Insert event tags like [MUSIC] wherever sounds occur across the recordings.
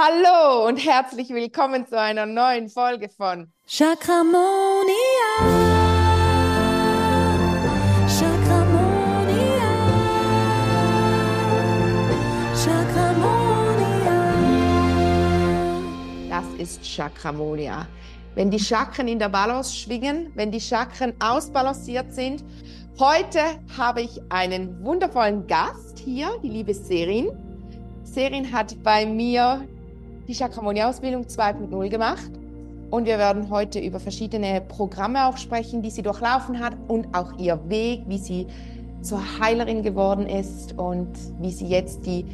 Hallo und herzlich willkommen zu einer neuen Folge von Chakramonia. Chakramonia. Chakramonia. Das ist Chakramonia. Wenn die Chakren in der Balance schwingen, wenn die Chakren ausbalanciert sind. Heute habe ich einen wundervollen Gast hier, die liebe Serin. Serin hat bei mir die Chakramonia-Ausbildung 2.0 gemacht. Und wir werden heute über verschiedene Programme auch sprechen, die sie durchlaufen hat und auch ihr Weg, wie sie zur Heilerin geworden ist und wie sie jetzt die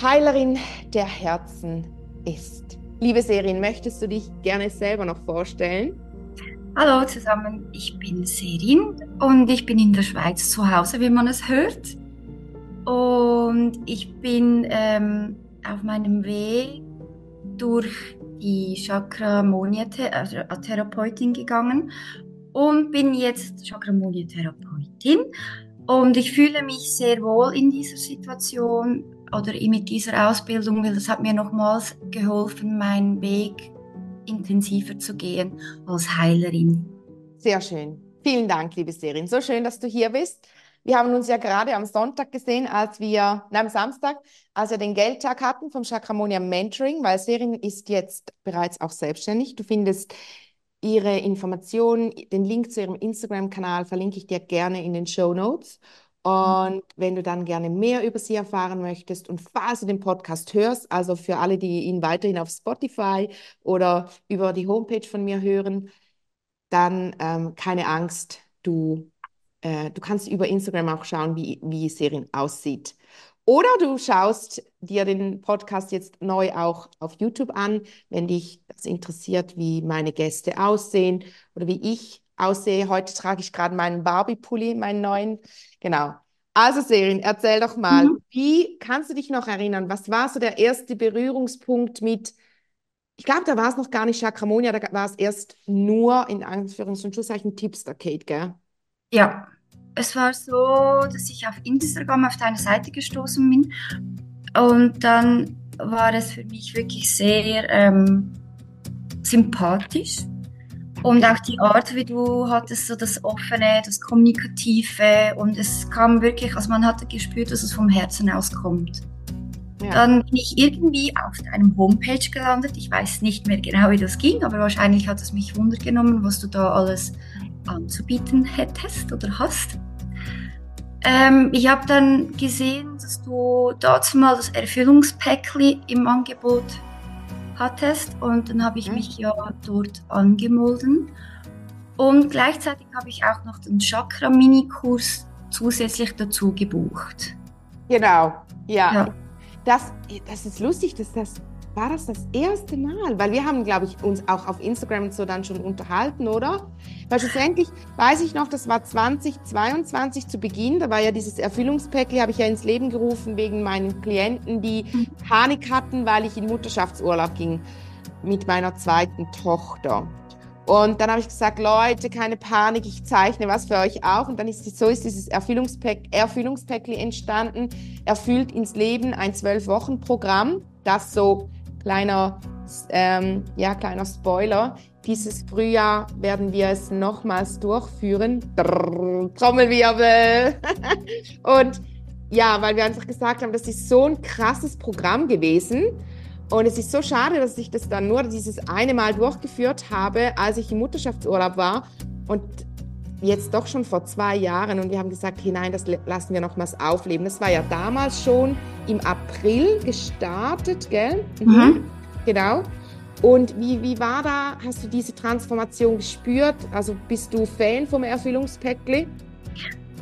Heilerin der Herzen ist. Liebe Serin, möchtest du dich gerne selber noch vorstellen? Hallo zusammen, ich bin Serin und ich bin in der Schweiz zu Hause, wie man es hört. Und ich bin ähm, auf meinem Weg durch die Chakra-Monia-Therapeutin gegangen und bin jetzt Chakra-Monia-Therapeutin. Und ich fühle mich sehr wohl in dieser Situation oder mit dieser Ausbildung, weil das hat mir nochmals geholfen, meinen Weg intensiver zu gehen als Heilerin. Sehr schön. Vielen Dank, liebe Serin. So schön, dass du hier bist. Wir haben uns ja gerade am Sonntag gesehen, als wir, nein, am Samstag, als wir den Geldtag hatten vom Chakramonia Mentoring, weil Serin ist jetzt bereits auch selbstständig. Du findest ihre Informationen, den Link zu ihrem Instagram-Kanal verlinke ich dir gerne in den Show Notes. Und wenn du dann gerne mehr über sie erfahren möchtest und falls du den Podcast hörst, also für alle, die ihn weiterhin auf Spotify oder über die Homepage von mir hören, dann ähm, keine Angst, du äh, du kannst über Instagram auch schauen, wie, wie Serien aussieht. Oder du schaust dir den Podcast jetzt neu auch auf YouTube an, wenn dich das interessiert, wie meine Gäste aussehen oder wie ich aussehe. Heute trage ich gerade meinen Barbie-Pulli, meinen neuen. Genau. Also Serin, erzähl doch mal, mhm. wie kannst du dich noch erinnern? Was war so der erste Berührungspunkt mit, ich glaube, da war es noch gar nicht Chakramonia, da war es erst nur in Anführungs- und Schlusszeichen Tipster, Kate, gell? Ja, es war so, dass ich auf Instagram auf deine Seite gestoßen bin und dann war es für mich wirklich sehr ähm, sympathisch und auch die Art, wie du hattest, so das Offene, das Kommunikative und es kam wirklich, also man hatte gespürt, dass es vom Herzen aus kommt. Ja. Dann bin ich irgendwie auf deinem Homepage gelandet. Ich weiß nicht mehr genau, wie das ging, aber wahrscheinlich hat es mich wundergenommen, was du da alles anzubieten hättest oder hast. Ähm, ich habe dann gesehen, dass du dort mal das Erfüllungspäckli im Angebot hattest und dann habe ich mhm. mich ja dort angemeldet. Und gleichzeitig habe ich auch noch den Chakra-Mini-Kurs zusätzlich dazu gebucht. Genau, ja. ja. Das, das ist lustig, dass das war das das erste Mal? Weil wir haben, glaube ich, uns auch auf Instagram und so dann schon unterhalten, oder? Weil schlussendlich weiß ich noch, das war 2022 zu Beginn, da war ja dieses Erfüllungspäckli, habe ich ja ins Leben gerufen wegen meinen Klienten, die mhm. Panik hatten, weil ich in Mutterschaftsurlaub ging mit meiner zweiten Tochter. Und dann habe ich gesagt, Leute, keine Panik, ich zeichne was für euch auf. Und dann ist so ist dieses Erfüllungspäck, Erfüllungspäckli entstanden. Erfüllt ins Leben ein zwölf-Wochen-Programm, das so Kleiner, ähm, ja, kleiner Spoiler. Dieses Frühjahr werden wir es nochmals durchführen. Drrr, Trommelwirbel. [LAUGHS] und ja, weil wir einfach gesagt haben, das ist so ein krasses Programm gewesen. Und es ist so schade, dass ich das dann nur dieses eine Mal durchgeführt habe, als ich im Mutterschaftsurlaub war. Und jetzt doch schon vor zwei Jahren und wir haben gesagt, hinein, das lassen wir nochmals aufleben. Das war ja damals schon im April gestartet, gell? Mhm. mhm. Genau. Und wie, wie war da, hast du diese Transformation gespürt? Also bist du Fan vom Erfüllungspäckli?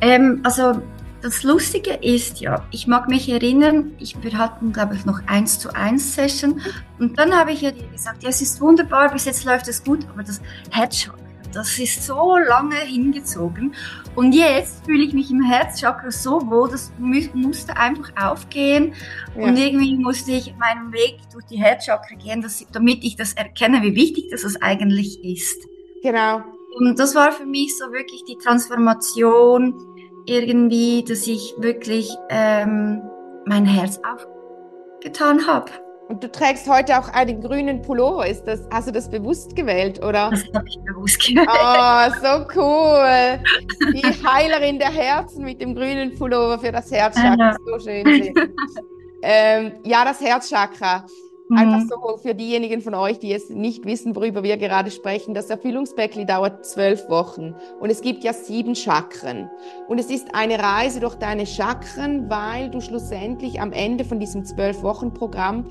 Ähm, also das Lustige ist ja, ich mag mich erinnern, ich, wir hatten, glaube ich, noch eins zu eins Session und dann habe ich ja dir gesagt, ja, es ist wunderbar, bis jetzt läuft es gut, aber das Headshot das ist so lange hingezogen. Und jetzt fühle ich mich im Herzchakra so wohl, das musste einfach aufgehen. Ja. Und irgendwie musste ich meinen Weg durch die Herzchakra gehen, dass, damit ich das erkenne, wie wichtig das eigentlich ist. Genau. Und das war für mich so wirklich die Transformation, irgendwie, dass ich wirklich ähm, mein Herz aufgetan habe. Und du trägst heute auch einen grünen Pullover. Ist das, hast du das bewusst gewählt, oder? Das habe ich bewusst gewählt. Oh, so cool. Die Heilerin der Herzen mit dem grünen Pullover für das Herzchakra. So schön. ähm, ja, das Herzchakra. Einfach Mhm. so für diejenigen von euch, die jetzt nicht wissen, worüber wir gerade sprechen. Das Erfüllungspäckli dauert zwölf Wochen und es gibt ja sieben Chakren. Und es ist eine Reise durch deine Chakren, weil du schlussendlich am Ende von diesem zwölf Wochen Programm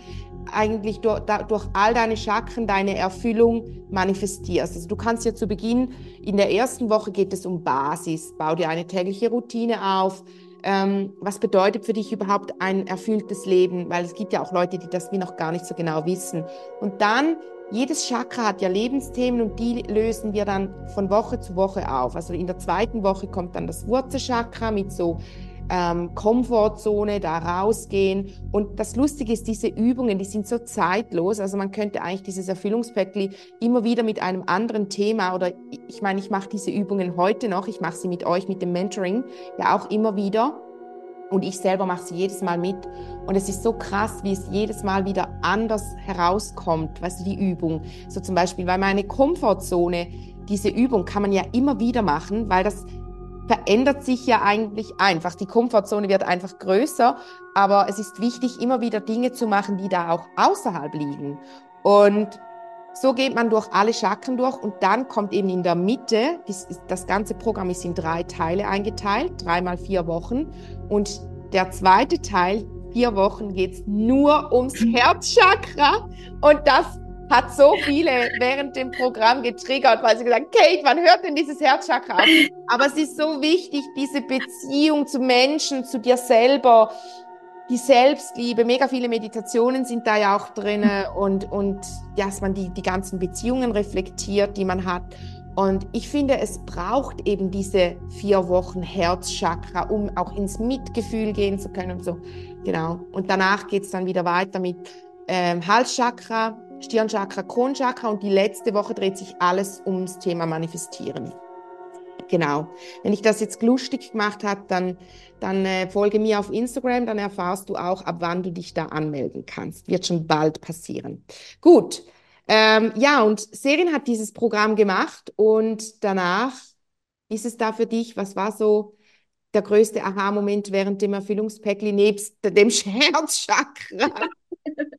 eigentlich durch, durch all deine Chakren deine Erfüllung manifestierst. Also du kannst ja zu Beginn, in der ersten Woche geht es um Basis, bau dir eine tägliche Routine auf. Ähm, was bedeutet für dich überhaupt ein erfülltes Leben? Weil es gibt ja auch Leute, die das wie noch gar nicht so genau wissen. Und dann, jedes Chakra hat ja Lebensthemen und die lösen wir dann von Woche zu Woche auf. Also in der zweiten Woche kommt dann das Wurzelchakra mit so ähm, Komfortzone, da rausgehen. Und das Lustige ist, diese Übungen, die sind so zeitlos. Also man könnte eigentlich dieses Erfüllungspäckli immer wieder mit einem anderen Thema oder ich meine, ich mache diese Übungen heute noch, ich mache sie mit euch, mit dem Mentoring, ja auch immer wieder. Und ich selber mache sie jedes Mal mit. Und es ist so krass, wie es jedes Mal wieder anders herauskommt, weißt du, die Übung. So zum Beispiel, weil meine Komfortzone, diese Übung kann man ja immer wieder machen, weil das verändert sich ja eigentlich einfach. Die Komfortzone wird einfach größer, aber es ist wichtig, immer wieder Dinge zu machen, die da auch außerhalb liegen. Und so geht man durch alle Chakren durch und dann kommt eben in der Mitte, das, das ganze Programm ist in drei Teile eingeteilt, dreimal vier Wochen. Und der zweite Teil, vier Wochen, geht es nur ums Herzchakra. Und das hat so viele während dem Programm getriggert, weil sie gesagt Kate, wann hört denn dieses Herzchakra auf? Aber es ist so wichtig, diese Beziehung zu Menschen, zu dir selber, die Selbstliebe, mega viele Meditationen sind da ja auch drin und, und dass man die, die ganzen Beziehungen reflektiert, die man hat. Und ich finde, es braucht eben diese vier Wochen Herzchakra, um auch ins Mitgefühl gehen zu können und so. Genau. Und danach geht's dann wieder weiter mit ähm, Halschakra, Stirnchakra, Kronchakra und die letzte Woche dreht sich alles ums Thema Manifestieren. Genau. Wenn ich das jetzt lustig gemacht habe, dann, dann äh, folge mir auf Instagram, dann erfahrst du auch, ab wann du dich da anmelden kannst. Wird schon bald passieren. Gut. Ähm, ja, und Serin hat dieses Programm gemacht und danach ist es da für dich, was war so der größte Aha-Moment während dem Erfüllungspäckli nebst dem [LAUGHS] Herzchakra? [LAUGHS]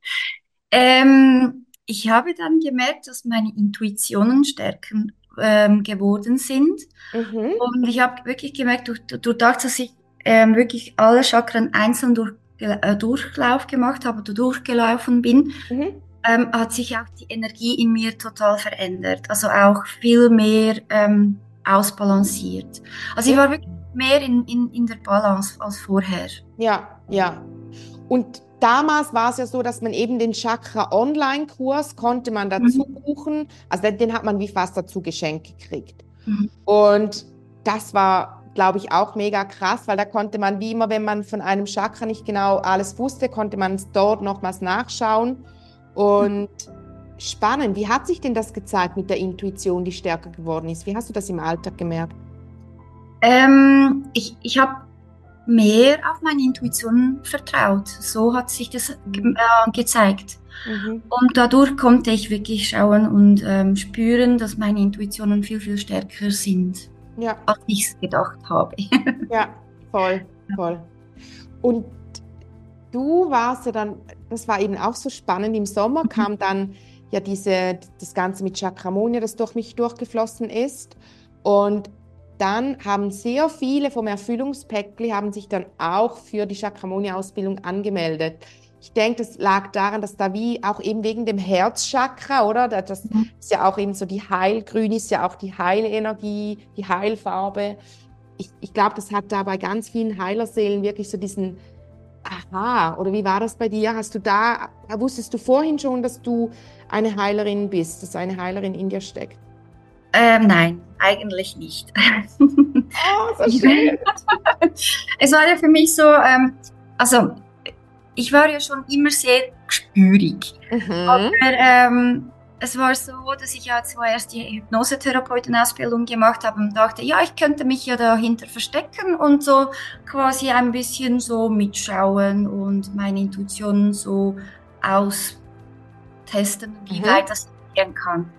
Ähm, ich habe dann gemerkt, dass meine Intuitionen stärker ähm, geworden sind. Mhm. Und ich habe wirklich gemerkt, durch, das, dass ich ähm, wirklich alle Chakren einzeln durch, äh, Durchlauf gemacht habe oder durchgelaufen bin, Mhm. ähm, hat sich auch die Energie in mir total verändert. Also auch viel mehr ähm, ausbalanciert. Also ich war wirklich mehr in, in, in der Balance als vorher. Ja, ja. Und damals war es ja so, dass man eben den Chakra Online-Kurs konnte man dazu buchen. Also den, den hat man wie fast dazu geschenkt gekriegt. Mhm. Und das war, glaube ich, auch mega krass, weil da konnte man wie immer, wenn man von einem Chakra nicht genau alles wusste, konnte man es dort nochmals nachschauen. Und spannend, wie hat sich denn das gezeigt mit der Intuition, die stärker geworden ist? Wie hast du das im Alltag gemerkt? Ähm, ich ich habe mehr auf meine Intuition vertraut. So hat sich das ge äh, gezeigt. Mhm. Und dadurch konnte ich wirklich schauen und ähm, spüren, dass meine Intuitionen viel, viel stärker sind, Ja. als ich es gedacht habe. [LAUGHS] Ja, voll, voll. Und du warst ja dann, das war eben auch so spannend, im Sommer Mhm. kam dann ja diese, das Ganze mit Chakramonia, das durch mich durchgeflossen ist. Und dann haben sehr viele vom Erfüllungspäckli haben sich dann auch für die Chakramonia-Ausbildung angemeldet. Ich denke, das lag daran, dass da wie auch eben wegen dem Herzchakra, oder? Da- Das Mhm. ist ja auch eben so die Heilgrün ist ja auch die Heilenergie, die Heilfarbe. Ich, ich glaube, das hat da bei ganz vielen Heilerseelen wirklich so diesen Aha, oder wie war das bei dir? Hast du da, wusstest du vorhin schon, dass du eine Heilerin bist, dass eine Heilerin in dir steckt? Ähm, nein, eigentlich nicht. [LAUGHS] Oh, so schön. es war ja für mich so, ähm, also ich war ja schon immer sehr gespürig. Mhm. Aber ähm, es war so, dass ich ja zuerst die Hypnosetherapeutenausbildung gemacht habe und dachte, ja, ich könnte mich ja dahinter verstecken und so quasi ein bisschen so mitschauen und meine Intuition so austesten, wie Mhm. weit das gehen kann.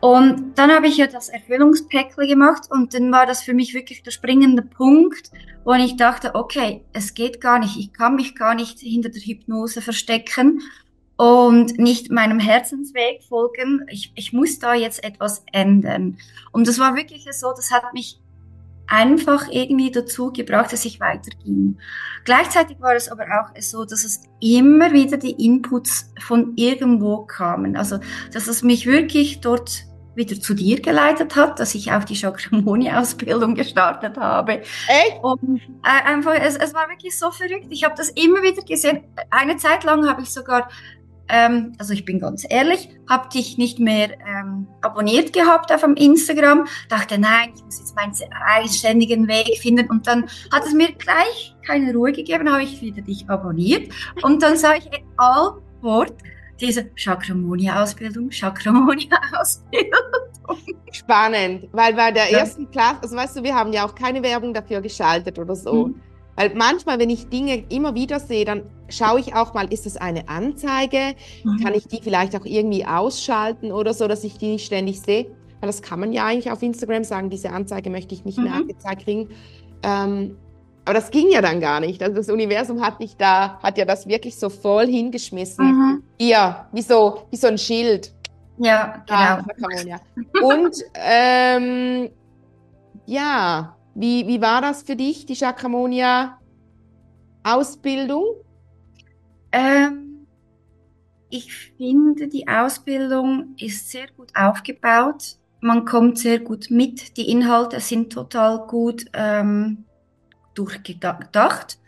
Und dann habe ich ja das Erfüllungspäckchen gemacht und dann war das für mich wirklich der springende Punkt, wo ich dachte, okay, es geht gar nicht, ich kann mich gar nicht hinter der Hypnose verstecken und nicht meinem Herzensweg folgen. Ich, ich muss da jetzt etwas ändern. Und das war wirklich so, das hat mich einfach irgendwie dazu gebracht, dass ich weiterging. Gleichzeitig war es aber auch so, dass es immer wieder die Inputs von irgendwo kamen. Also, dass es mich wirklich dort wieder zu dir geleitet hat, dass ich auch die Chakramoni-Ausbildung gestartet habe. Echt? Und äh, einfach, es, es war wirklich so verrückt. Ich habe das immer wieder gesehen. Eine Zeit lang habe ich sogar, ähm, also ich bin ganz ehrlich, habe dich nicht mehr ähm, abonniert gehabt auf dem Instagram. Dachte, nein, ich muss jetzt meinen eigenständigen Weg finden. Und dann hat es mir gleich keine Ruhe gegeben, habe ich wieder dich abonniert. Und dann sah ich allfort diese Chakramoni-Ausbildung, Chakramoni-Ausbildung. Spannend, weil bei der Ja. ersten Klasse, also weißt du, wir haben ja auch keine Werbung dafür geschaltet oder so. Mhm. Weil manchmal, wenn ich Dinge immer wieder sehe, dann schaue ich auch mal, ist das eine Anzeige? Kann ich die vielleicht auch irgendwie ausschalten oder so, dass ich die nicht ständig sehe? Weil das kann man ja eigentlich auf Instagram sagen, diese Anzeige möchte ich nicht mehr Mhm. angezeigt kriegen. Ähm, aber das ging ja dann gar nicht. Also das Universum hat mich da, hat ja das wirklich so voll hingeschmissen. Mhm. Hier, wie so, wie so ein Schild. Ja, Ja, genau. Chakramonia. Und ähm, ja, wie, wie war das für dich, die Chakramonia-Ausbildung? Ähm, ich finde, die Ausbildung ist sehr gut aufgebaut. Man kommt sehr gut mit. Die Inhalte sind total gut ähm, durchgedacht.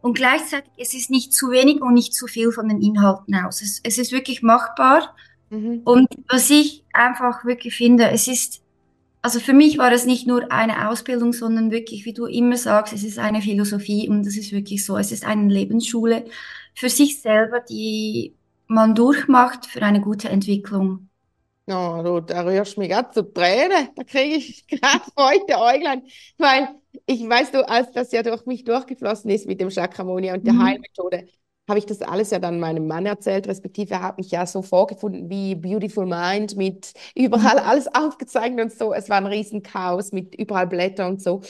Und gleichzeitig, es ist nicht zu wenig und nicht zu viel von den Inhalten aus. Es, es ist wirklich machbar. Mhm. Und was ich einfach wirklich finde, es ist, also für mich war es nicht nur eine Ausbildung, sondern wirklich, wie du immer sagst, es ist eine Philosophie und das ist wirklich so. Es ist eine Lebensschule für sich selber, die man durchmacht für eine gute Entwicklung. Oh, du, da rührst mich gerade zu Tränen. Da kriege ich [LAUGHS] gerade feuchte Äuglein. Weil ich weißt du, als das ja durch mich durchgeflossen ist mit dem Chakramonia und der Mhm. Heilmethode, habe ich das alles ja dann meinem Mann erzählt, respektive er hat mich ja so vorgefunden wie Beautiful Mind mit überall alles aufgezeichnet und so. Es war ein Riesenchaos mit überall Blätter und so.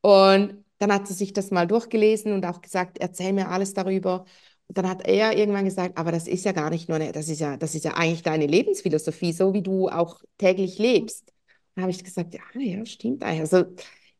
Und dann hat sie sich das mal durchgelesen und auch gesagt, erzähl mir alles darüber. Dann hat er irgendwann gesagt, aber das ist ja gar nicht nur eine, das ist ja, das ist ja eigentlich deine Lebensphilosophie, so wie du auch täglich lebst. Dann habe ich gesagt, ja, ja, stimmt eigentlich. Also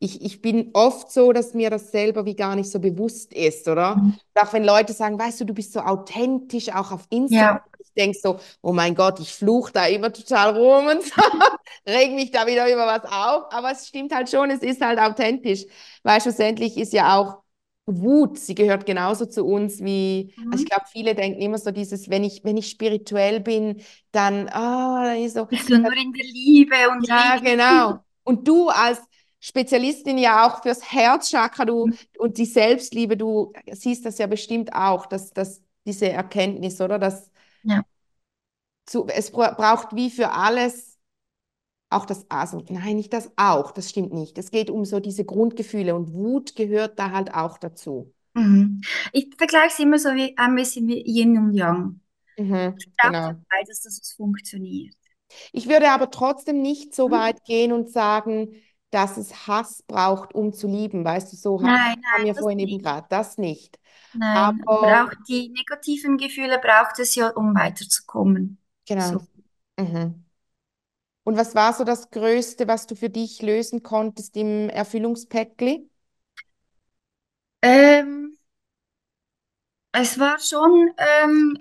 ich, ich bin oft so, dass mir das selber wie gar nicht so bewusst ist, oder? Mhm. Auch wenn Leute sagen, weißt du, du bist so authentisch, auch auf Instagram. Ja. Ich denke so, oh mein Gott, ich fluche da immer total rum und so, [LAUGHS] reg mich da wieder über was auf. Aber es stimmt halt schon, es ist halt authentisch, weil schlussendlich ist ja auch Wut, sie gehört genauso zu uns wie, also ich Mhm. glaube, viele denken immer so dieses, wenn ich, wenn ich spirituell bin, dann, ah, dann ist so, Bist du nur in der Liebe und ja, Liebe. genau. [LAUGHS] Und du als Spezialistin ja auch fürs Herzchakra, du Mhm. und die Selbstliebe, du siehst das ja bestimmt auch, dass, dass diese Erkenntnis, oder? Dass Ja. zu, es bra- braucht wie für alles auch das, also nein, nicht das auch, das stimmt nicht. Es geht um so diese Grundgefühle und Wut gehört da halt auch dazu. Mhm. Ich vergleiche es immer so wie ein bisschen wie Yin und Yang. Mhm, Es braucht genau. beides, dass es funktioniert. Ich würde aber trotzdem nicht so Mhm. weit gehen und sagen, dass es Hass braucht, um zu lieben. Weißt du, so Nein, haben nein, wir vorhin eben nicht. gerade, das nicht. Nein, Aber aber auch die negativen Gefühle braucht es ja, um weiterzukommen. genau. So. Mhm. Und was war so das Größte, was du für dich lösen konntest im Erfüllungspäckli? Ähm, es war schon ähm,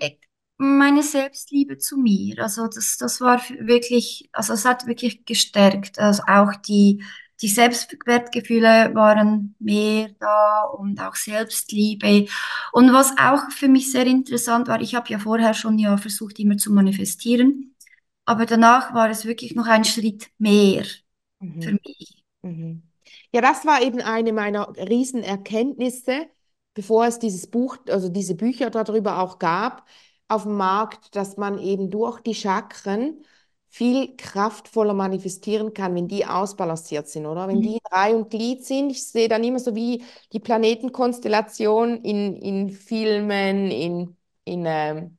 meine Selbstliebe zu mir. Also das, das war wirklich, also es hat wirklich gestärkt. Also auch die, die Selbstwertgefühle waren mehr da und auch Selbstliebe. Und was auch für mich sehr interessant war, ich habe ja vorher schon ja versucht, immer zu manifestieren, aber danach war es wirklich noch ein Schritt mehr für Mhm. mich. Mhm. Ja, das war eben eine meiner Riesenerkenntnisse, bevor es dieses Buch, also diese Bücher darüber auch gab, auf dem Markt, dass man eben durch die Chakren viel kraftvoller manifestieren kann, wenn die ausbalanciert sind, oder? Wenn die in Reihe und Glied sind. Ich sehe dann immer so wie die Planetenkonstellation in, in Filmen, in, in ähm,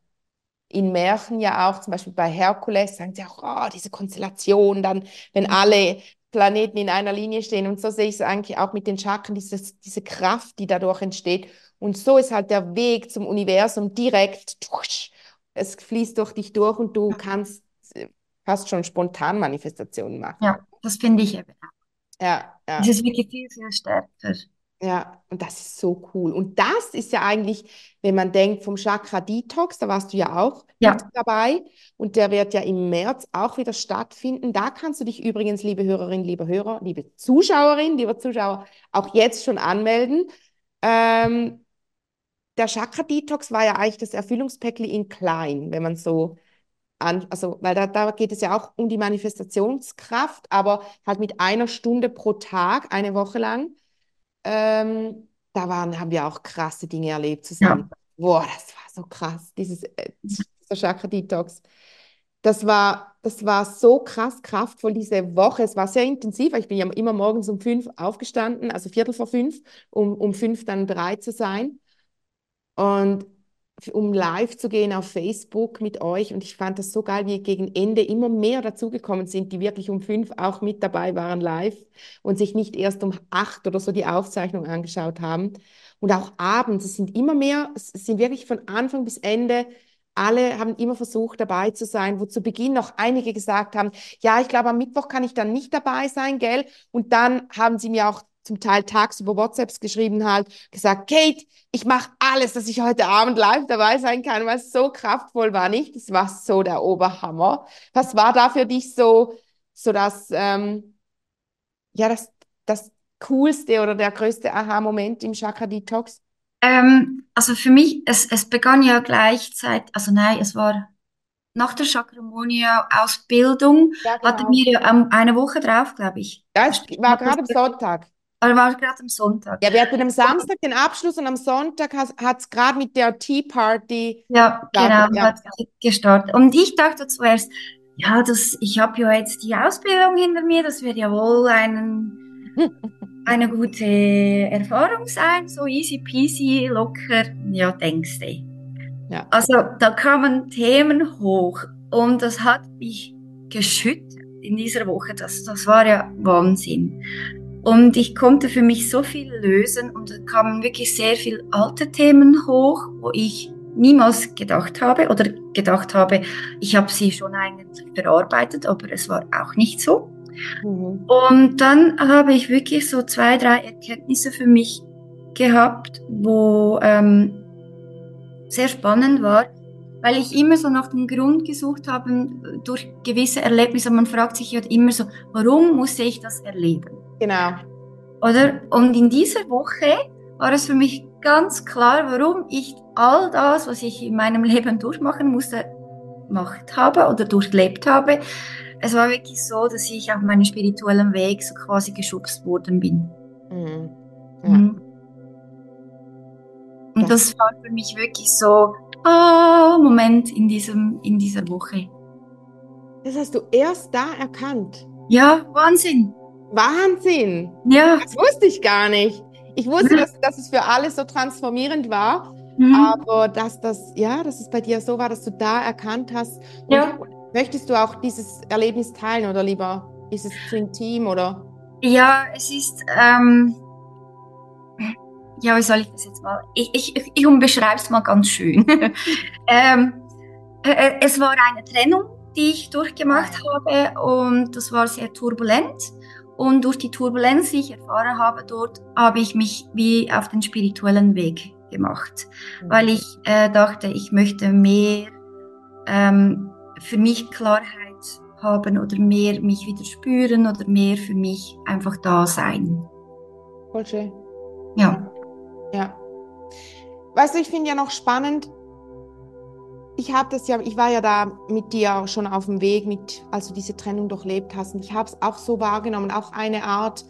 in Märchen ja auch, zum Beispiel bei Herkules, sagen sie auch, oh, diese Konstellation, dann, wenn alle Planeten in einer Linie stehen. Und so sehe ich es eigentlich auch mit den Chakren, dieses, diese Kraft, die dadurch entsteht. Und so ist halt der Weg zum Universum direkt, es fließt durch dich durch und du kannst äh, fast schon spontan Manifestationen machen. Ja, das finde ich eben. Ja, ja. Es ist wirklich viel, viel stärker. Ja, und das ist so cool. Und das ist ja eigentlich, wenn man denkt vom Chakra Detox, da warst du ja auch Ja. dabei und der wird ja im März auch wieder stattfinden. Da kannst du dich übrigens, liebe Hörerin, liebe Hörer, liebe Zuschauerin, lieber Zuschauer, auch jetzt schon anmelden. Ähm, der Chakra Detox war ja eigentlich das Erfüllungspäckli in klein, wenn man so an, also, weil da, da geht es ja auch um die Manifestationskraft, aber halt mit einer Stunde pro Tag, eine Woche lang. Ähm, da waren, haben wir auch krasse Dinge erlebt zusammen. Boah, das war so krass, dieses, äh, dieser Chakra Detox. Das war, das war so krass kraftvoll diese Woche. Es war sehr intensiv. Ich bin ja immer morgens um fünf aufgestanden, also Viertel vor fünf, um, um fünf dann bereit zu sein. Und um live zu gehen auf Facebook mit euch. Und ich fand das so geil, wie gegen Ende immer mehr dazugekommen sind, die wirklich um fünf auch mit dabei waren live und sich nicht erst um acht oder so die Aufzeichnung angeschaut haben. Und auch abends, es sind immer mehr, es sind wirklich von Anfang bis Ende, alle haben immer versucht dabei zu sein, wo zu Beginn noch einige gesagt haben, ja, ich glaube, am Mittwoch kann ich dann nicht dabei sein, gell? Und dann haben sie mir auch zum Teil tagsüber WhatsApps geschrieben halt, gesagt, Kate, ich mache alles, dass ich heute Abend live dabei sein kann, weil es so kraftvoll war, nicht? Das war so der Oberhammer. Was war da für dich so, so das, ähm, ja, das, das coolste oder der größte Aha-Moment im Chakra Detox? Ähm, also für mich, es, es begann ja gleichzeitig, also nein, es war nach der Chakramonia-Ausbildung, Ja, hatten genau. wir ja eine Woche drauf, glaube ich. Ja, es war gerade am Sonntag. Oder war gerade am Sonntag? Ja, wir hatten am Samstag den Abschluss und am Sonntag hat es gerade mit der Tea Party Ja, genau, gestartet. Ja. hat gestartet. Und ich dachte zuerst, ja, das, ich habe ja jetzt die Ausbildung hinter mir, das wird ja wohl einen, [LAUGHS] eine gute Erfahrung sein, so easy peasy, locker, ja, denkst du. Ja. Also da kamen Themen hoch und das hat mich geschüttelt in dieser Woche. Das, das war ja Wahnsinn. Und ich konnte für mich so viel lösen und da kamen wirklich sehr viele alte Themen hoch, wo ich niemals gedacht habe oder gedacht habe, ich habe sie schon eigentlich verarbeitet, aber es war auch nicht so. Mhm. Und dann habe ich wirklich so zwei, drei Erkenntnisse für mich gehabt, wo ähm, sehr spannend war, weil ich immer so nach dem Grund gesucht habe durch gewisse Erlebnisse. Man fragt sich ja immer so, warum musste ich das erleben? Genau. Oder? Und in dieser Woche war es für mich ganz klar, warum ich all das, was ich in meinem Leben durchmachen musste, gemacht habe oder durchlebt habe. Es war wirklich so, dass ich auf meinem spirituellen Weg so quasi geschubst worden bin. Mhm. Ja. Mhm. Und das war für mich wirklich so, ah, Moment in diesem, in dieser Woche. Das hast du erst da erkannt. Ja, Wahnsinn. Wahnsinn! Ja. Das wusste ich gar nicht. Ich wusste, Mhm. dass, dass es für alle so transformierend war, Mhm. aber dass das, ja, dass es bei dir so war, dass du da erkannt hast. Und Ja. möchtest du auch dieses Erlebnis teilen oder lieber ist es zu intim oder? Ja, es ist, ähm, ja, wie soll ich das jetzt mal? Ich, ich, ich- umbeschreibe es mal ganz schön. [LAUGHS] ähm, äh, äh, es war eine Trennung, die ich durchgemacht habe und das war sehr turbulent. Und durch die Turbulenz, die ich erfahren habe dort, habe ich mich wie auf den spirituellen Weg gemacht, weil ich äh, dachte, ich möchte mehr ähm, für mich Klarheit haben oder mehr mich wieder spüren oder mehr für mich einfach da sein. Voll schön. Ja. Ja. Weißt du, ich finde ja noch spannend, ich habe das ja, ich war ja da mit dir auch schon auf dem Weg, mit, als du diese Trennung durchlebt hast. Und ich habe es auch so wahrgenommen, auch eine Art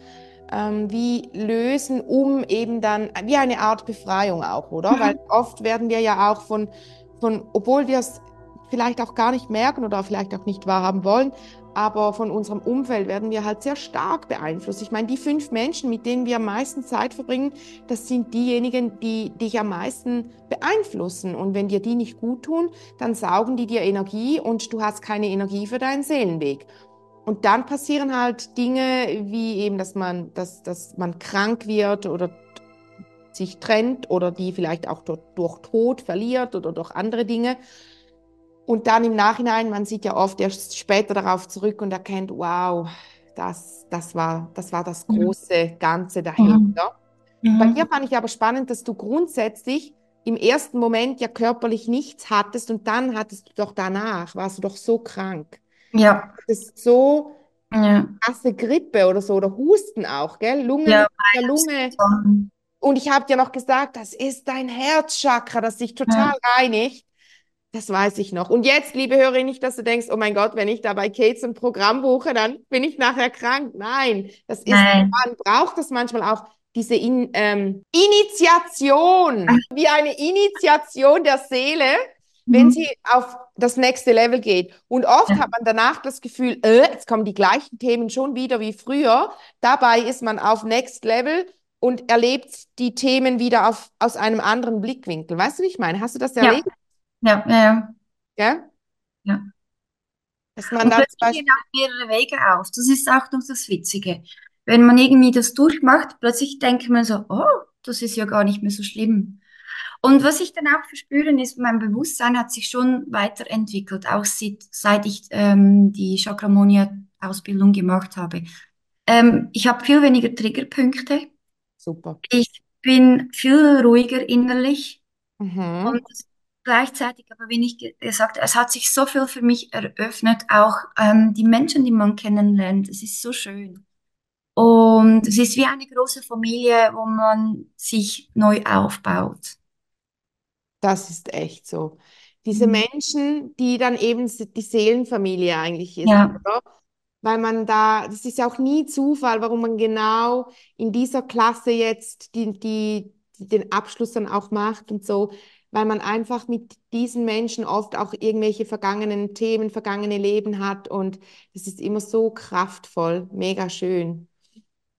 ähm, wie lösen, um eben dann, wie eine Art Befreiung auch, oder? Mhm. Weil oft werden wir ja auch von, von obwohl wir es vielleicht auch gar nicht merken oder vielleicht auch nicht wahrhaben wollen, aber von unserem Umfeld werden wir halt sehr stark beeinflusst. Ich meine, die fünf Menschen, mit denen wir am meisten Zeit verbringen, das sind diejenigen, die dich am meisten beeinflussen. Und wenn dir die nicht gut tun, dann saugen die dir Energie und du hast keine Energie für deinen Seelenweg. Und dann passieren halt Dinge wie eben, dass man, dass, dass man krank wird oder sich trennt oder die vielleicht auch durch, durch Tod verliert oder durch andere Dinge. Und dann im Nachhinein, man sieht ja oft erst später darauf zurück und erkennt, wow, das, das, war, das war das Mhm. große Ganze dahinter. Mhm. Bei dir fand ich aber spannend, dass du grundsätzlich im ersten Moment ja körperlich nichts hattest und dann hattest du doch danach, warst du doch so krank. Ja, Das ist so ja, krasse Grippe oder so oder Husten auch, gell? Lungen, ja, Lunge. Und ich habe dir noch gesagt, das ist dein Herzchakra, das sich total reinigt. Das weiß ich noch. Und jetzt, liebe Hörerin, nicht, dass du denkst, oh mein Gott, wenn ich da bei Kates ein Programm buche, dann bin ich nachher krank. Nein, das ist, Nein. man braucht das manchmal auch, diese In, ähm, Initiation, wie eine Initiation der Seele, wenn Mhm. sie auf das nächste Level geht. Und oft Ja. hat man danach das Gefühl, äh, jetzt kommen die gleichen Themen schon wieder wie früher. Dabei ist man auf Next Level und erlebt die Themen wieder auf, aus einem anderen Blickwinkel. Weißt du, wie ich meine? Hast du das erlebt? ja, ja, ja. Gell? Ja. Dass man Und dann zum plötzlich Beispiel, gehen auch mehrere Wege auf. Das ist auch noch das Witzige. Wenn man irgendwie das durchmacht, plötzlich denkt man so, oh, das ist ja gar nicht mehr so schlimm. Und was ich dann auch verspüre, ist, mein Bewusstsein hat sich schon weiterentwickelt, auch seit, seit ich ähm, die Chakramonia-Ausbildung gemacht habe. Ähm, ich habe viel weniger Triggerpunkte. super. Ich bin viel ruhiger innerlich. Mhm. Und gleichzeitig aber, wie ich ge- gesagt habe, es hat sich so viel für mich eröffnet, auch ähm, die Menschen, die man kennenlernt, es ist so schön. Und es ist wie eine große Familie, wo man sich neu aufbaut. Das ist echt so. Diese Mhm. Menschen, die dann eben die Seelenfamilie eigentlich ist, Ja. oder? Weil man da, das ist ja auch nie Zufall, warum man genau in dieser Klasse jetzt die, die, die den Abschluss dann auch macht und so, weil man einfach mit diesen Menschen oft auch irgendwelche vergangenen Themen, vergangene Leben hat und das ist immer so kraftvoll, mega schön.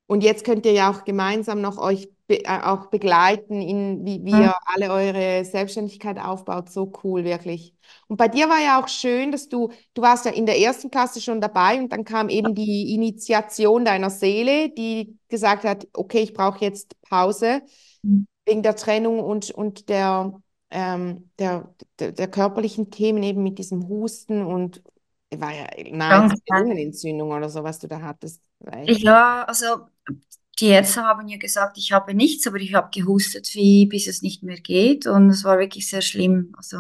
Und jetzt könnt ihr ja auch gemeinsam noch euch be äh, auch begleiten, in, wie, wie Mhm. ihr alle eure Selbstständigkeit aufbaut. So cool, wirklich. Und bei dir war ja auch schön, dass du, du warst ja in der ersten Klasse schon dabei und dann kam eben die Initiation deiner Seele, die gesagt hat, okay, ich brauche jetzt Pause Mhm. wegen der Trennung und, und der, ähm, der, der, der körperlichen Themen, eben mit diesem Husten und war ja nahezu Lungenentzündung oder so, was du da hattest. Ja, also die Ärzte haben ja gesagt, ich habe nichts, aber ich habe gehustet, wie bis es nicht mehr geht. Und es war wirklich sehr schlimm. Also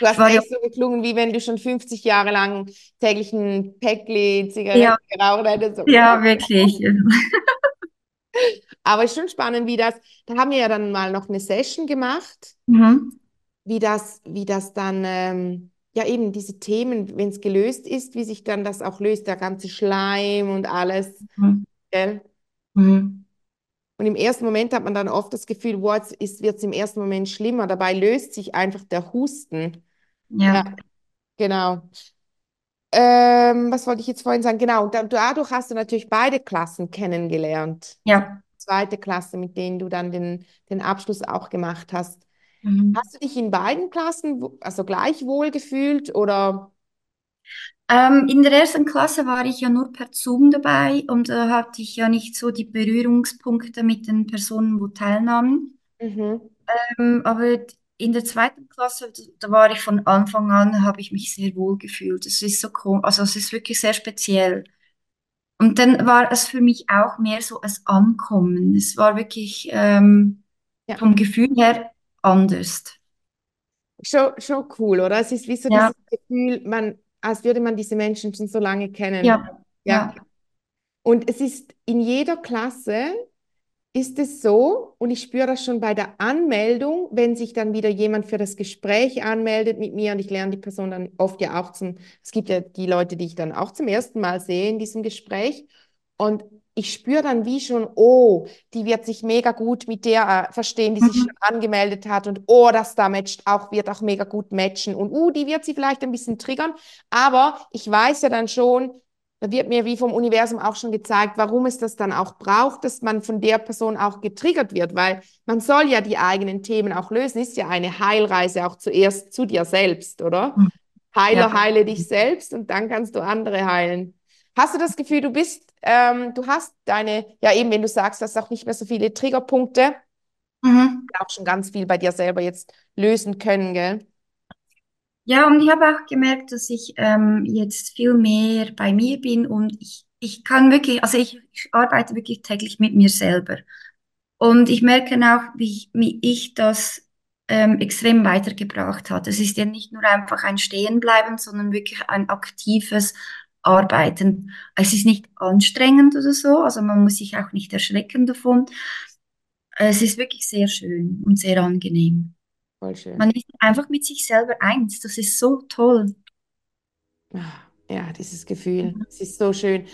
Du hast war ja, echt so geklungen, wie wenn du schon 50 Jahre lang täglich ein Päckchen Zigaretten ja, geraucht hättest. So. ja, wirklich. [LAUGHS] [LAUGHS] Aber es ist schon spannend, wie das, da haben wir ja dann mal noch eine Session gemacht, Mhm. Wie das, wie das dann, ähm, ja eben diese Themen, wenn es gelöst ist, wie sich dann das auch löst, der ganze Schleim und alles, Mhm. Mhm. Und im ersten Moment hat man dann oft das Gefühl, wow, jetzt wird es im ersten Moment schlimmer. Dabei löst sich einfach der Husten. Ja. Ja, genau. Ähm, was wollte ich jetzt vorhin sagen? Genau, da, dadurch hast du natürlich beide Klassen kennengelernt. Ja. Zweite Klasse, mit denen du dann den, den Abschluss auch gemacht hast. Mhm. Hast du dich in beiden Klassen also gleich wohl gefühlt oder? Ähm, in der ersten Klasse war ich ja nur per Zoom dabei und da hatte ich ja nicht so die Berührungspunkte mit den Personen, wo teilnahmen. Mhm. Ähm, aber in der zweiten Klasse, da war ich von Anfang an, habe ich mich sehr wohl gefühlt. Es ist so komisch, also es ist wirklich sehr speziell. Und dann war es für mich auch mehr so als Ankommen. Es war wirklich ähm, Ja, vom Gefühl her anders. schon, schon cool, oder? Es ist wie so Ja, dieses Gefühl, man, als würde man diese Menschen schon so lange kennen. ja, Ja. ja. Und es ist in jeder Klasse ist es so, und ich spüre das schon bei der Anmeldung, wenn sich dann wieder jemand für das Gespräch anmeldet mit mir und ich lerne die Person dann oft ja auch zum, es gibt ja die Leute, die ich dann auch zum ersten Mal sehe in diesem Gespräch. Und ich spüre dann wie schon, oh, die wird sich mega gut mit der äh, verstehen, die sich Mhm. schon angemeldet hat und oh, das da matcht auch, wird auch mega gut matchen und uh, die wird sie vielleicht ein bisschen triggern, aber ich weiß ja dann schon, da wird mir wie vom Universum auch schon gezeigt, warum es das dann auch braucht, dass man von der Person auch getriggert wird, weil man soll ja die eigenen Themen auch lösen, ist ja eine Heilreise auch zuerst zu dir selbst, oder? Mhm. Heiler, Ja. heile dich selbst und dann kannst du andere heilen. Hast du das Gefühl, du bist, ähm, du hast deine, ja eben, wenn du sagst, du hast auch nicht mehr so viele Triggerpunkte, Mhm. auch schon ganz viel bei dir selber jetzt lösen können, gell? Ja, und ich habe auch gemerkt, dass ich ähm, jetzt viel mehr bei mir bin und ich, ich kann wirklich, also ich, ich arbeite wirklich täglich mit mir selber. Und ich merke auch, wie ich, wie ich das ähm, extrem weitergebracht hat. Es ist ja nicht nur einfach ein Stehenbleiben, sondern wirklich ein aktives Arbeiten. Es ist nicht anstrengend oder so, also man muss sich auch nicht erschrecken davon. Es ist wirklich sehr schön und sehr angenehm. Voll schön. Man ist einfach mit sich selber eins. Das ist so toll. Ja, dieses Gefühl, es ist so schön.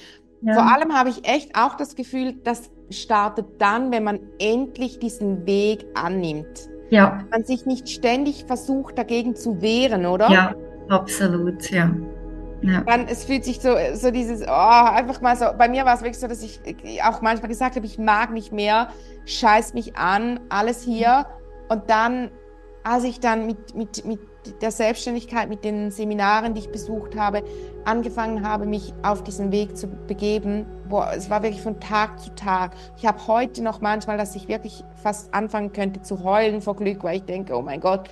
Vor Ja. allem habe ich echt auch das Gefühl, das startet dann, wenn man endlich diesen Weg annimmt. Ja, Man sich nicht ständig versucht, dagegen zu wehren, oder? ja, absolut, ja. Ja. Dann, es fühlt sich so, so dieses, oh, einfach mal so, bei mir war es wirklich so, dass ich auch manchmal gesagt habe, ich mag nicht mehr, scheiß mich an, alles hier. Und dann, als ich dann mit, mit, mit der Selbstständigkeit, mit den Seminaren, die ich besucht habe, angefangen habe, mich auf diesen Weg zu begeben, boah, es war wirklich von Tag zu Tag. Ich habe heute noch manchmal, dass ich wirklich fast anfangen könnte zu heulen vor Glück, weil ich denke, oh mein Gott,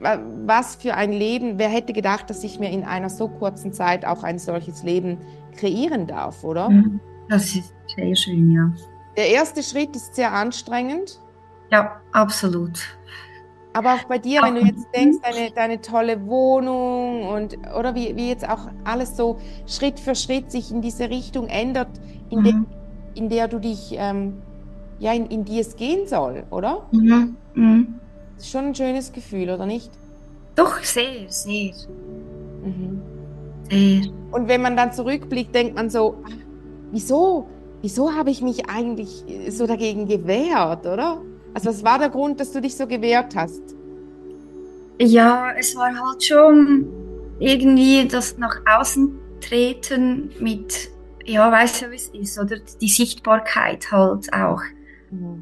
was für ein Leben. Wer hätte gedacht, dass ich mir in einer so kurzen Zeit auch ein solches Leben kreieren darf, oder? Mhm. Das ist sehr schön, ja. Der erste Schritt ist sehr anstrengend, Ja, absolut. aber auch bei dir, wenn du jetzt denkst, deine, deine tolle Wohnung und oder wie, wie jetzt auch alles so Schritt für Schritt sich in diese Richtung ändert, in, der, Mhm. in der du dich, ähm, ja, in, in die es gehen soll, oder? Mhm. Mhm. Das ist schon ein schönes Gefühl, oder nicht? Doch, sehr, sehr, Mhm. sehr. Und wenn man dann zurückblickt, denkt man so, ah, wieso, wieso habe ich mich eigentlich so dagegen gewehrt, oder? Also was war der Grund, dass du dich so gewehrt hast? Ja, es war halt schon irgendwie das nach außen treten mit, ja, weißt du, wie es ist, oder die Sichtbarkeit halt auch.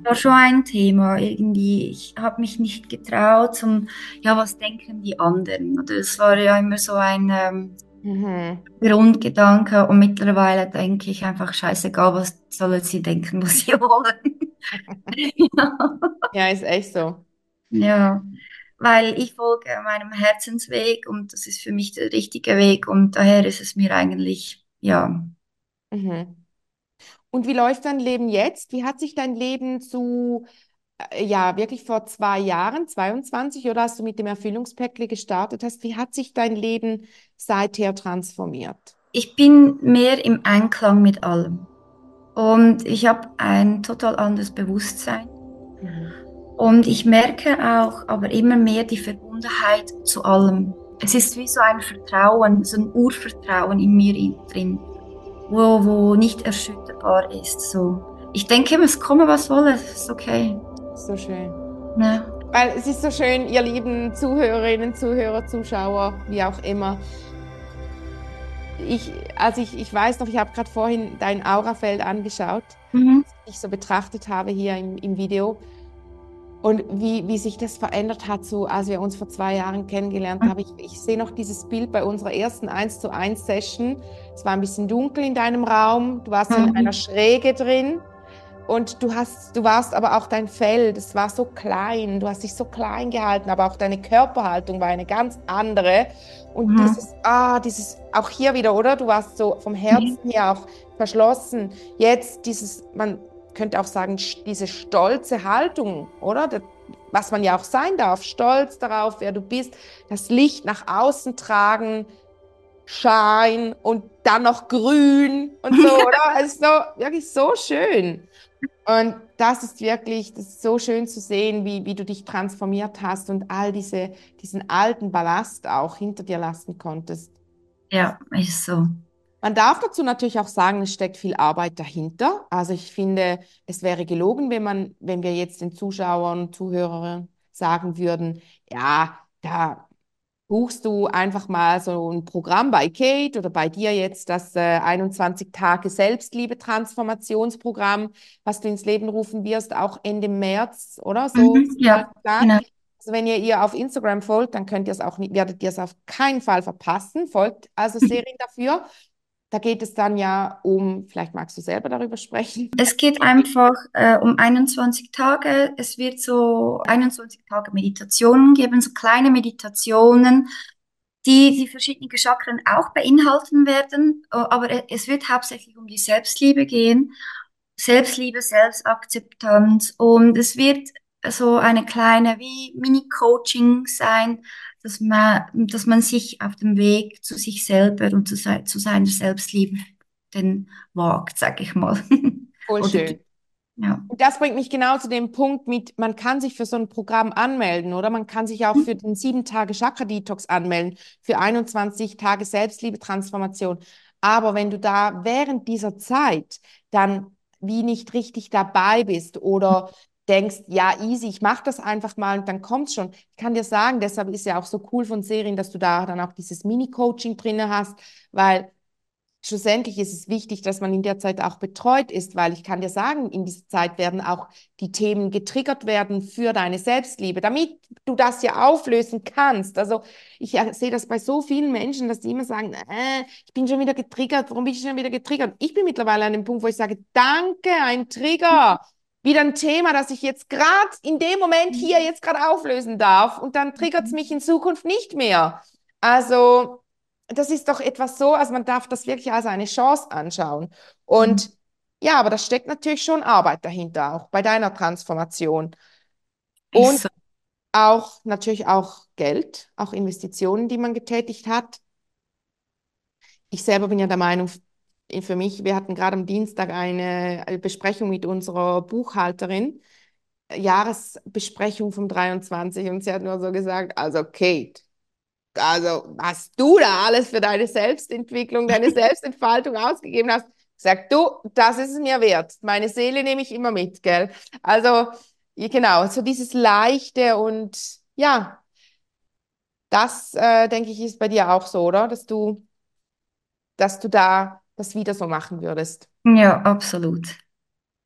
War schon ein Thema irgendwie. Ich habe mich nicht getraut zum, ja, was denken die anderen? Oder es war ja immer so ein ähm, Mhm. Grundgedanke und mittlerweile denke ich einfach, scheißegal, was sollen sie denken, was sie [LAUGHS] wollen. ja. [LAUGHS] Ja, ist echt so. ja, weil ich folge meinem Herzensweg und das ist für mich der richtige Weg und daher ist es mir eigentlich, ja, Mhm. Und wie läuft dein Leben jetzt? Wie hat sich dein Leben zu, äh, ja, wirklich vor zwei Jahren, 22, oder als du mit dem Erfüllungspäckli gestartet hast, wie hat sich dein Leben seither transformiert? ich bin mehr im Einklang mit allem und ich habe ein total anderes Bewusstsein. Und ich merke auch aber immer mehr die Verbundenheit zu allem. Es ist wie so ein Vertrauen, so ein Urvertrauen in mir in- drin, wo, wo nicht erschütterbar ist. So. Ich denke, es komme, was wolle, es ist okay. So schön. Ne? Weil es ist so schön, ihr lieben Zuhörerinnen, Zuhörer, Zuschauer, wie auch immer. Ich, also ich, ich weiß noch, ich habe gerade vorhin dein Aurafeld angeschaut, Mhm. das ich so betrachtet habe hier im, im Video. Und wie, wie sich das verändert hat, so als wir uns vor zwei Jahren kennengelernt haben. Ich, ich sehe noch dieses Bild bei unserer ersten 1 zu 1 Session. Es war ein bisschen dunkel in deinem Raum. Du warst in Mhm. einer Schräge drin. Und du hast, du warst aber auch dein Fell, das war so klein. Du hast dich so klein gehalten, aber auch deine Körperhaltung war eine ganz andere. Und Mhm. dieses, ah, dieses, auch hier wieder, oder? Du warst so vom Herzen her auch verschlossen. Jetzt dieses, man könnte auch sagen, diese stolze Haltung, oder? Was man ja auch sein darf, stolz darauf, wer du bist, das Licht nach außen tragen, Schein und dann noch grün und so, [LAUGHS] oder? Es ist so, wirklich so schön. Und das ist wirklich, das ist so schön zu sehen, wie, wie du dich transformiert hast und all diese, diesen alten Ballast auch hinter dir lassen konntest. Ja, ist so. Man darf dazu natürlich auch sagen, es steckt viel Arbeit dahinter. Also ich finde, es wäre gelogen, wenn man, wenn wir jetzt den Zuschauern und Zuhörern sagen würden, ja, da buchst du einfach mal so ein Programm bei Kate oder bei dir jetzt das äh, 21 Tage Selbstliebe-Transformationsprogramm, was du ins Leben rufen wirst, auch Ende März, oder? So Mhm, ja, genau. Also wenn ihr ihr auf Instagram folgt, dann könnt ihr es auch nicht, werdet ihr es auf keinen Fall verpassen. Folgt also Serien dafür. Da geht es dann ja um, vielleicht magst du selber darüber sprechen. Es geht einfach äh, um 21 Tage. Es wird so 21 Tage Meditationen geben, so kleine Meditationen, die die verschiedenen Chakren auch beinhalten werden. Oh, Aber e- es wird hauptsächlich um die Selbstliebe gehen. Selbstliebe, Selbstakzeptanz. Und es wird so eine kleine wie Mini-Coaching sein, dass man, dass man sich auf dem Weg zu sich selber und zu, zu seiner Selbstliebe den wagt, sag ich mal. [LAUGHS] Voll schön. ja. Und das bringt mich genau zu dem Punkt mit, man kann sich für so ein Programm anmelden, oder? Man kann sich auch für den 7-Tage-Chakra-Detox anmelden, für 21 Tage Selbstliebe-Transformation. Aber wenn du da während dieser Zeit dann wie nicht richtig dabei bist oder denkst, ja, easy, ich mache das einfach mal und dann kommt's schon. Ich kann dir sagen, deshalb ist ja auch so cool von Serien, dass du da dann auch dieses Mini-Coaching drinne hast, weil schlussendlich ist es wichtig, dass man in der Zeit auch betreut ist, weil ich kann dir sagen, in dieser Zeit werden auch die Themen getriggert werden für deine Selbstliebe, damit du das ja auflösen kannst. Also ich äh, sehe das bei so vielen Menschen, dass die immer sagen, äh, ich bin schon wieder getriggert, warum bin ich schon wieder getriggert? Ich bin mittlerweile an dem Punkt, wo ich sage, danke, ein Trigger. Wieder ein Thema, das ich jetzt gerade in dem Moment hier jetzt gerade auflösen darf und dann triggert es mich in Zukunft nicht mehr. Also das ist doch etwas so, also man darf das wirklich als eine Chance anschauen. Und ja, aber da steckt natürlich schon Arbeit dahinter, auch bei deiner Transformation. Und so. auch natürlich auch Geld, auch Investitionen, die man getätigt hat. Ich selber bin ja der Meinung, für mich, wir hatten gerade am Dienstag eine Besprechung mit unserer Buchhalterin, Jahresbesprechung vom 23 und sie hat nur so gesagt, also Kate, also was du da alles für deine Selbstentwicklung, deine [LAUGHS] Selbstentfaltung ausgegeben hast, sag du, das ist es mir wert. Meine Seele nehme ich immer mit, gell? Also, genau, so dieses Leichte und ja, das äh, denke ich ist bei dir auch so, oder? Dass du, dass du da das wieder so machen würdest. Ja, absolut.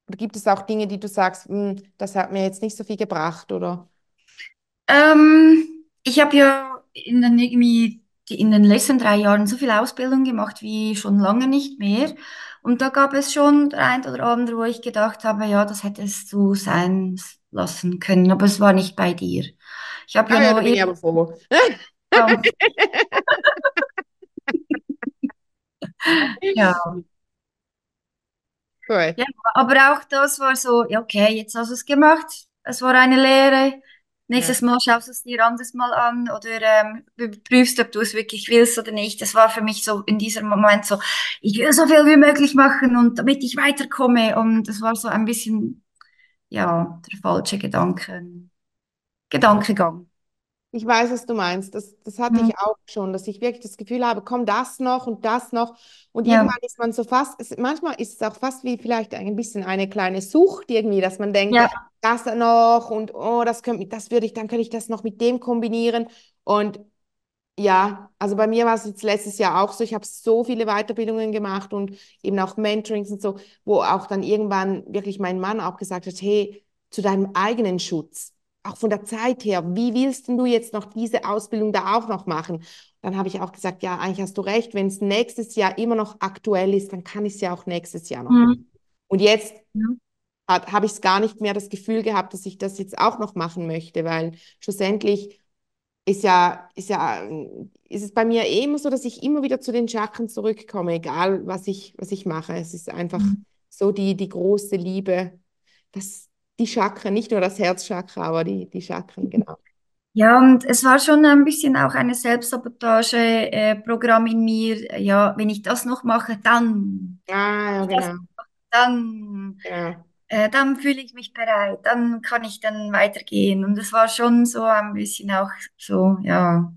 Oder gibt es auch Dinge, die du sagst, "Hm, das hat mir jetzt nicht so viel gebracht, oder? Ähm, ich habe ja in den, irgendwie in den letzten drei Jahren so viel Ausbildung gemacht wie schon lange nicht mehr. Und da gab es schon ein oder andere, wo ich gedacht habe, ja, das hättest du sein lassen können, aber es war nicht bei dir. Ich habe Ah ja ja, noch da bin ich aber froh. [LAUGHS] ja, Gut. ja, aber auch das war so, ja, okay, jetzt hast du es gemacht, es war eine Lehre. Nächstes Mal schaust du es dir anders mal an oder ähm, überprüfst, ob du es wirklich willst oder nicht. Das war für mich so in diesem Moment so, ich will so viel wie möglich machen und damit ich weiterkomme. Und das war so ein bisschen, ja, der falsche Gedanken, Gedankengang. Ich weiß, was du meinst. Das, das hatte Hm, ich auch schon, dass ich wirklich das Gefühl habe, komm, das noch und das noch. Und Ja, irgendwann ist man so fast, es, manchmal ist es auch fast wie vielleicht ein bisschen eine kleine Sucht irgendwie, dass man denkt, ja, das noch und oh, das könnte, das würde ich, dann könnte ich das noch mit dem kombinieren. Und ja, also bei mir war es jetzt letztes Jahr auch so, ich habe so viele Weiterbildungen gemacht und eben auch Mentorings und so, wo auch dann irgendwann wirklich mein Mann auch gesagt hat, hey, zu deinem eigenen Schutz, auch von der Zeit her, wie willst denn du jetzt noch diese Ausbildung da auch noch machen? Dann habe ich auch gesagt, ja, eigentlich hast du recht, wenn es nächstes Jahr immer noch aktuell ist, dann kann ich es ja auch nächstes Jahr noch machen. hm, Und jetzt ja, habe ich es gar nicht mehr das Gefühl gehabt, dass ich das jetzt auch noch machen möchte, weil schlussendlich ist ja, ist ja, ist es bei mir eh immer so, dass ich immer wieder zu den Chakren zurückkomme, egal was ich, was ich mache. Es ist einfach hm. so die, die große Liebe, dass die Chakren, nicht nur das Herzchakra, aber die, die Chakren, genau. Ja, und es war schon ein bisschen auch eine Selbstsabotage-Programm in mir. Ja, wenn ich das noch mache, dann, Ah, ja, genau. dann. Ja. äh, dann fühle ich mich bereit, dann kann ich dann weitergehen. Und es war schon so ein bisschen auch so, ja,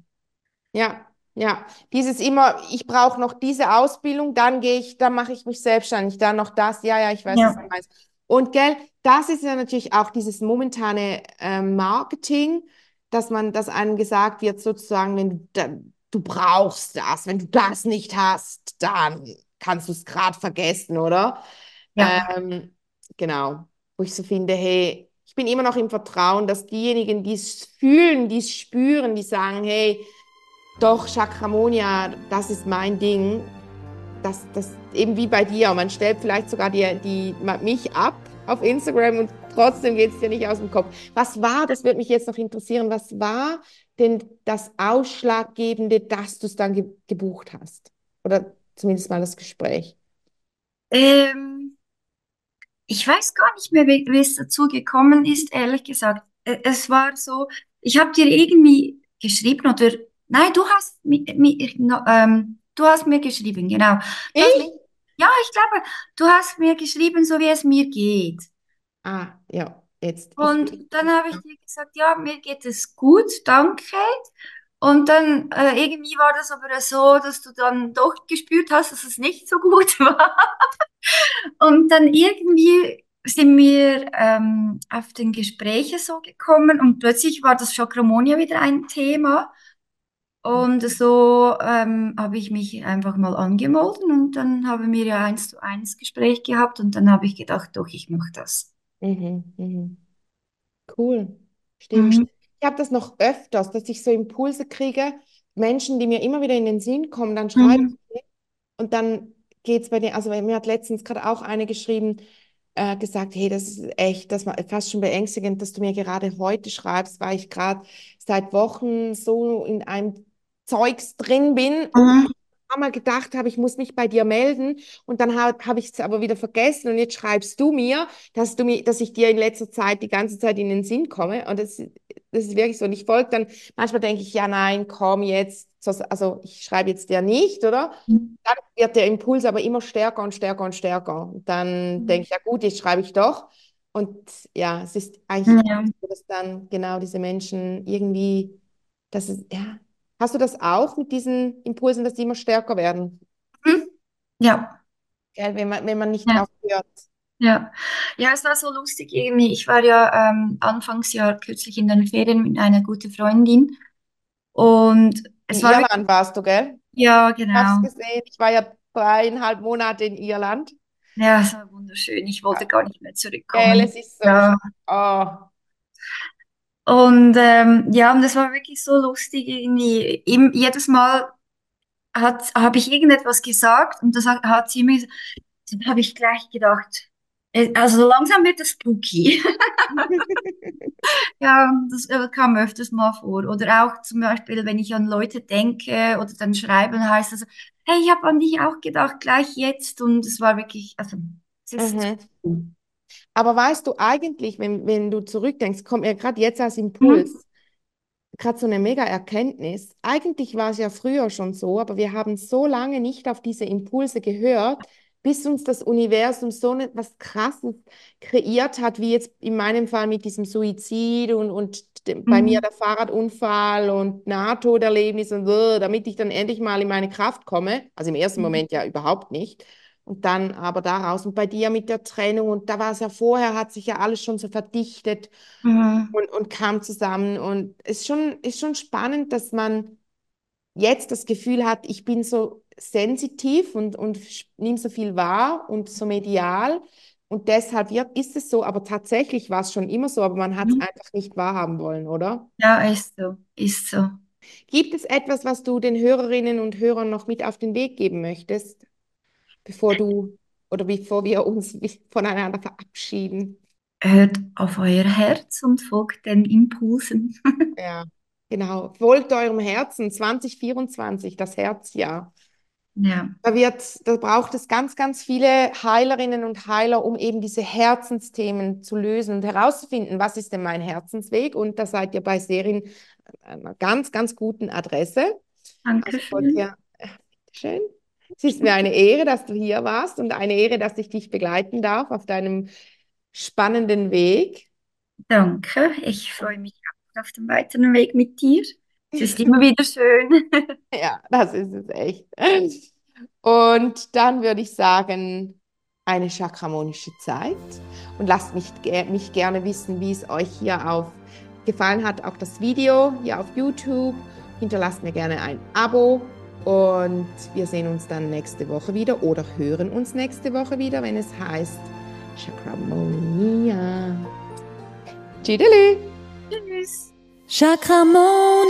Ja, Ja, dieses immer, ich brauche noch diese Ausbildung, dann gehe ich, dann mache ich mich selbstständig, dann noch das, ja, ja, ich weiß, was Ja. du meinst. Und gell, das ist ja natürlich auch dieses momentane ähm, Marketing, dass man, dass einem gesagt wird, sozusagen, wenn du, da, du brauchst das, wenn du das nicht hast, dann kannst du es gerade vergessen, oder? Ja. Ähm, genau, wo ich so finde, hey, ich bin immer noch im Vertrauen, dass diejenigen, die es fühlen, die es spüren, die sagen, hey, doch, Chakramonia, das ist mein Ding. Das, das eben wie bei dir. Man stellt vielleicht sogar die, die, mich ab auf Instagram und trotzdem geht es dir nicht aus dem Kopf. Was war, das würde mich jetzt noch interessieren, was war denn das Ausschlaggebende, dass du es dann ge gebucht hast? Oder zumindest mal das Gespräch. Ähm, ich weiß gar nicht mehr, wie, es dazu gekommen ist, ehrlich gesagt. Äh, Es war so, ich habe dir irgendwie geschrieben oder nein, du hast mi, mi, no, ähm, du hast mir geschrieben, genau. Du Ich? Ja, ich glaube, du hast mir geschrieben, so wie es mir geht. Ah, ja, jetzt. Und dann habe ich dir gesagt, ja, mir geht es gut, danke. Und dann äh, irgendwie war das aber so, dass du dann doch gespürt hast, dass es nicht so gut [LAUGHS] war. Und dann irgendwie sind wir ähm, auf den Gespräche so gekommen und plötzlich war das Chakramonia wieder ein Thema. Und so ähm, habe ich mich einfach mal angemeldet und dann haben wir ja eins zu eins Gespräch gehabt und dann habe ich gedacht, doch, ich mache das. Mhm, mhm. Cool. Stimmt. Mhm. Ich habe das noch öfters, dass ich so Impulse kriege, Menschen, die mir immer wieder in den Sinn kommen, dann schreibe Mhm. ich und dann geht es bei denen, also mir hat letztens gerade auch eine geschrieben, äh, gesagt, hey, das ist echt, das war fast schon beängstigend, dass du mir gerade heute schreibst, weil ich gerade seit Wochen so in einem Zeugs drin bin Mhm. mal gedacht habe, ich muss mich bei dir melden und dann habe hab ich es aber wieder vergessen und jetzt schreibst du mir, dass du mir, dass ich dir in letzter Zeit die ganze Zeit in den Sinn komme und das, das ist wirklich so. Und ich folge dann, manchmal denke ich, ja, nein, komm jetzt, so, also ich schreibe jetzt dir nicht, oder? Dann wird der Impuls aber immer stärker und stärker und stärker. Und dann denke ich, ja gut, jetzt schreibe ich doch. Und ja, es ist eigentlich Ja. so, dass dann genau diese Menschen irgendwie, das ist, ja. Hast du das auch mit diesen Impulsen, dass die immer stärker werden? Mhm. Ja. Gell, wenn man, wenn man nicht Ja. drauf hört. Ja, ja, es war so lustig irgendwie. Ich war ja ähm, Anfangsjahr kürzlich in den Ferien mit einer guten Freundin und In es war wirklich, Irland warst du, gell? ja, Ich genau. es gesehen. Ich war ja dreieinhalb Monate in Irland. Ja, es war wunderschön. Ich wollte gar nicht mehr Gell, zurückkommen. es ist so. Ja, Oh. Und ähm, ja, und es war wirklich so lustig irgendwie. Im, jedes Mal hat, habe ich irgendetwas gesagt und das hat, hat sie mir gesagt, habe ich gleich gedacht, äh, also langsam wird es spooky. [LAUGHS] Ja, das äh, kam öfters mal vor. Oder auch zum Beispiel, wenn ich an Leute denke oder dann schreiben, heißt es, hey, ich habe an dich auch gedacht, gleich jetzt. Und es war wirklich, also, es ist, Mhm. Aber weißt du, eigentlich, wenn, wenn du zurückdenkst, kommt mir gerade jetzt als Mhm. Impuls, gerade so eine mega Erkenntnis. Eigentlich war es ja früher schon so, aber wir haben so lange nicht auf diese Impulse gehört, bis uns das Universum so ne- was Krasses kreiert hat, wie jetzt in meinem Fall mit diesem Suizid und, und dem, bei mir Mhm. der Fahrradunfall und Nahtoderlebnis und so, damit ich dann endlich mal in meine Kraft komme. Also im ersten Mhm. Moment ja überhaupt nicht. Und dann aber daraus und bei dir mit der Trennung und da war es ja vorher, hat sich ja alles schon so verdichtet Mhm. und, und kam zusammen. Und es ist schon, ist schon spannend, dass man jetzt das Gefühl hat, ich bin so sensitiv und, und nehme so viel wahr und so medial. Und deshalb wird, ist es so, aber tatsächlich war es schon immer so, aber man hat es Mhm. einfach nicht wahrhaben wollen, oder? Ja, ist so, ist so. Gibt es etwas, was du den Hörerinnen und Hörern noch mit auf den Weg geben möchtest, bevor du oder bevor wir uns voneinander verabschieden? Hört auf euer Herz und folgt den Impulsen. [LAUGHS] Ja, genau. Folgt eurem Herzen 2024, das Herzjahr. Ja, Da wird, da braucht es ganz, ganz viele Heilerinnen und Heiler, um eben diese Herzensthemen zu lösen und herauszufinden, was ist denn mein Herzensweg? Und da seid ihr bei Serien einer ganz, ganz guten Adresse. danke Also schön. Es ist mir eine Ehre, dass du hier warst und eine Ehre, dass ich dich begleiten darf auf deinem spannenden Weg. Danke. Ich freue mich auch auf den weiteren Weg mit dir. Es ist immer wieder schön. [LAUGHS] Ja, das ist es echt. Und dann würde ich sagen, eine chakramonische Zeit. Und lasst mich, mich gerne wissen, wie es euch hier auf gefallen hat, auch das Video hier auf YouTube. Hinterlasst mir gerne ein Abo und wir sehen uns dann nächste Woche wieder oder hören uns nächste Woche wieder, wenn es heißt Chakramonia. Tschüss. Chakramonia.